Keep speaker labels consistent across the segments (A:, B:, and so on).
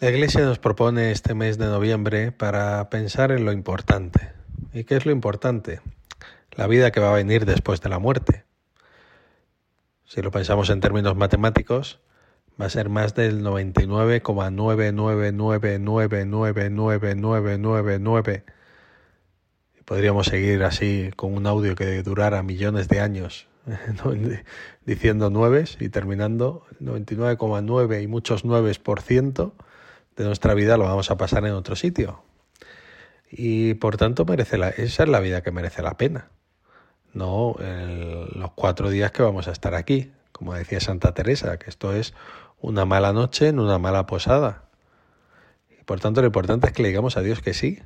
A: La Iglesia nos propone este mes de noviembre para pensar en lo importante. ¿Y qué es lo importante? La vida que va a venir después de la muerte. Si lo pensamos en términos matemáticos, va a ser más del 99,999999999. Podríamos seguir así con un audio que durara millones de años diciendo nueves y terminando 99,9 y muchos nueves por ciento de nuestra vida lo vamos a pasar en otro sitio. Y por tanto merece la, esa es la vida que merece la pena. No los cuatro días que vamos a estar aquí, como decía Santa Teresa, que esto es una mala noche en una mala posada. Y por tanto lo importante es que le digamos a Dios que sí.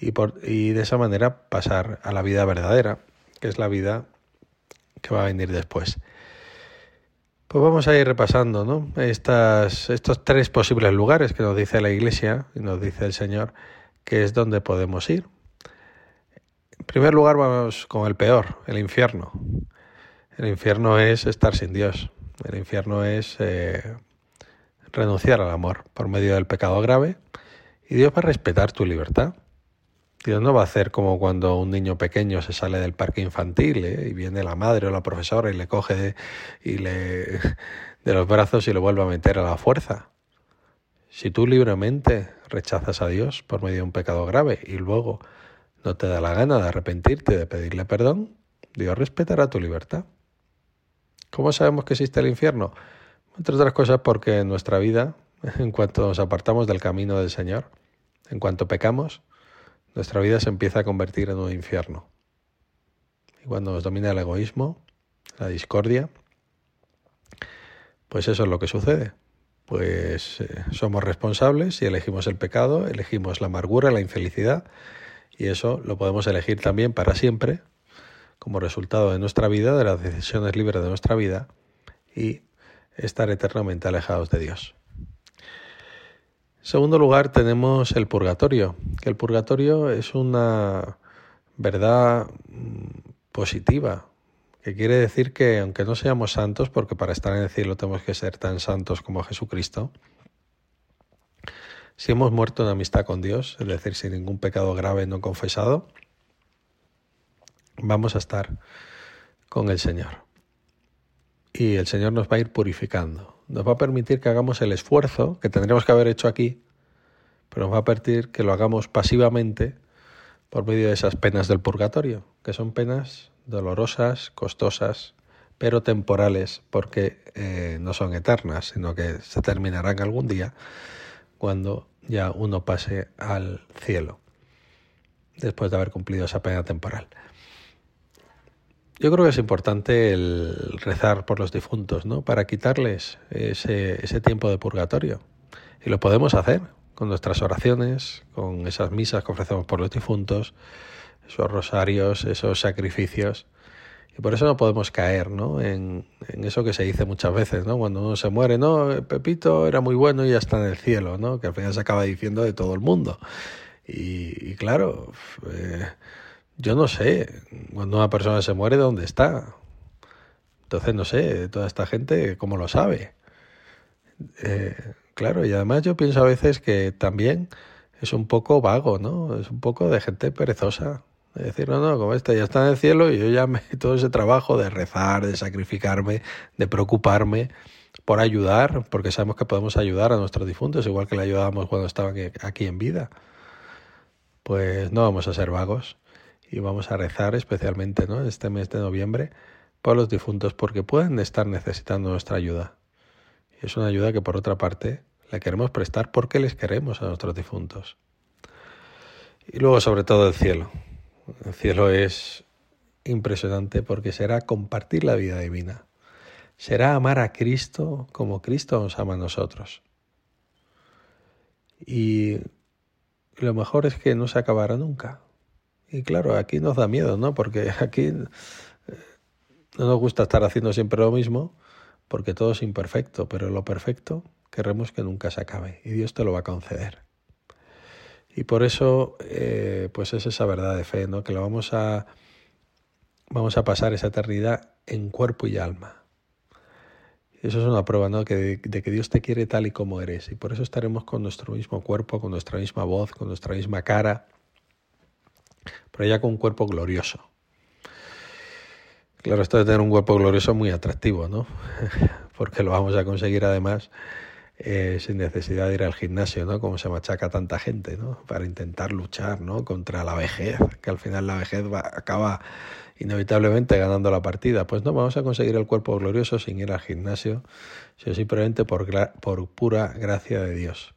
A: Y, por, y de esa manera pasar a la vida verdadera, que es la vida que va a venir después. Pues vamos a ir repasando ¿no? Estos tres posibles lugares que nos dice la Iglesia y nos dice el Señor, que es donde podemos ir. En primer lugar vamos con el peor, el infierno. El infierno es estar sin Dios. El infierno es eh, renunciar al amor por medio del pecado grave y Dios va a respetar tu libertad. Dios no va a hacer como cuando un niño pequeño se sale del parque infantil ¿eh? y viene la madre o la profesora y le coge de, y le, de los brazos y lo vuelve a meter a la fuerza. Si tú libremente rechazas a Dios por medio de un pecado grave y luego no te da la gana de arrepentirte, de pedirle perdón, Dios respetará tu libertad. ¿Cómo sabemos que existe el infierno? Entre otras cosas porque en nuestra vida, en cuanto nos apartamos del camino del Señor, en cuanto pecamos, nuestra vida se empieza a convertir en un infierno. Y cuando nos domina el egoísmo, la discordia, pues eso es lo que sucede. Pues eh, somos responsables y elegimos el pecado, elegimos la amargura, la infelicidad, y eso lo podemos elegir también para siempre, como resultado de nuestra vida, de las decisiones libres de nuestra vida, y estar eternamente alejados de Dios. Segundo lugar tenemos el purgatorio, que el purgatorio es una verdad mm, positiva, que quiere decir que aunque no seamos santos, porque para estar en el cielo tenemos que ser tan santos como Jesucristo, si hemos muerto en amistad con Dios, es decir, sin ningún pecado grave no confesado, vamos a estar con el Señor. Y el Señor nos va a ir purificando nos va a permitir que hagamos el esfuerzo que tendríamos que haber hecho aquí, pero nos va a permitir que lo hagamos pasivamente por medio de esas penas del purgatorio, que son penas dolorosas, costosas, pero temporales, porque eh, no son eternas, sino que se terminarán algún día cuando ya uno pase al cielo, después de haber cumplido esa pena temporal. Yo creo que es importante el rezar por los difuntos, ¿no? Para quitarles ese, ese tiempo de purgatorio. Y lo podemos hacer con nuestras oraciones, con esas misas que ofrecemos por los difuntos, esos rosarios, esos sacrificios. Y por eso no podemos caer ¿no? En, en, eso que se dice muchas veces, ¿no? Cuando uno se muere, no, Pepito era muy bueno y ya está en el cielo, ¿no? Que al final se acaba diciendo de todo el mundo. Y, y claro, eh, yo no sé, cuando una persona se muere, ¿dónde está? Entonces, no sé, toda esta gente, ¿cómo lo sabe? Eh, claro, y además yo pienso a veces que también es un poco vago, ¿no? Es un poco de gente perezosa. Es decir, no, no, como este ya está en el cielo y yo ya me todo ese trabajo de rezar, de sacrificarme, de preocuparme por ayudar, porque sabemos que podemos ayudar a nuestros difuntos, igual que le ayudábamos cuando estaban aquí en vida. Pues no vamos a ser vagos y vamos a rezar especialmente ¿no? este mes de noviembre por los difuntos porque pueden estar necesitando nuestra ayuda. Y es una ayuda que por otra parte le queremos prestar porque les queremos a nuestros difuntos. Y luego sobre todo el cielo. El cielo es impresionante porque será compartir la vida divina. Será amar a Cristo como Cristo nos ama a nosotros. Y lo mejor es que no se acabará nunca. Y claro, aquí nos da miedo, ¿no? Porque aquí eh, no nos gusta estar haciendo siempre lo mismo, porque todo es imperfecto, pero lo perfecto queremos que nunca se acabe y Dios te lo va a conceder. Y por eso, eh, pues es esa verdad de fe, ¿no? Que lo vamos a, vamos a pasar esa eternidad en cuerpo y alma. Eso es una prueba ¿no? de que Dios te quiere tal y como eres. Y por eso estaremos con nuestro mismo cuerpo, con nuestra misma voz, con nuestra misma cara, pero ya con un cuerpo glorioso. Claro, esto de tener un cuerpo glorioso es muy atractivo, ¿no? Porque lo vamos a conseguir además eh, sin necesidad de ir al gimnasio, ¿no? Como se machaca tanta gente, ¿no? Para intentar luchar, ¿no? Contra la vejez, que al final la vejez va, acaba inevitablemente ganando la partida. Pues no, vamos a conseguir el cuerpo glorioso sin ir al gimnasio, sino simplemente por, por pura gracia de Dios.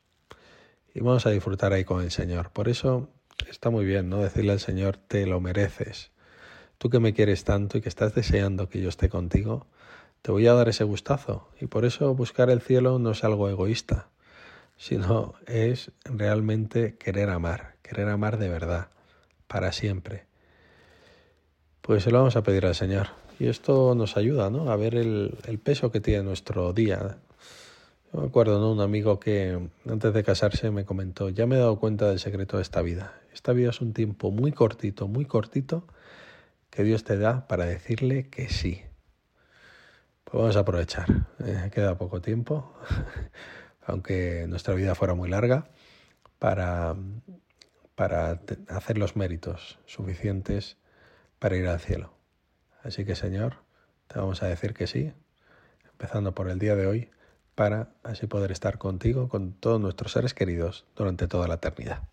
A: Y vamos a disfrutar ahí con el Señor. Por eso está muy bien, ¿no? Decirle al Señor, te lo mereces. Tú que me quieres tanto y que estás deseando que yo esté contigo, te voy a dar ese gustazo. Y por eso buscar el cielo no es algo egoísta, sino es realmente querer amar, querer amar de verdad, para siempre. Pues se lo vamos a pedir al Señor. Y esto nos ayuda ¿no? a ver el, peso que tiene nuestro día. Yo me acuerdo, ¿no? Un amigo que antes de casarse me comentó, ya me he dado cuenta del secreto de esta vida. Esta vida es un tiempo muy cortito, muy cortito, que Dios te da para decirle que sí. Pues vamos a aprovechar. Eh, queda poco tiempo, aunque nuestra vida fuera muy larga, para, para hacer los méritos suficientes para ir al cielo. Así que Señor, te vamos a decir que sí, empezando por el día de hoy para así poder estar contigo, con todos nuestros seres queridos durante toda la eternidad.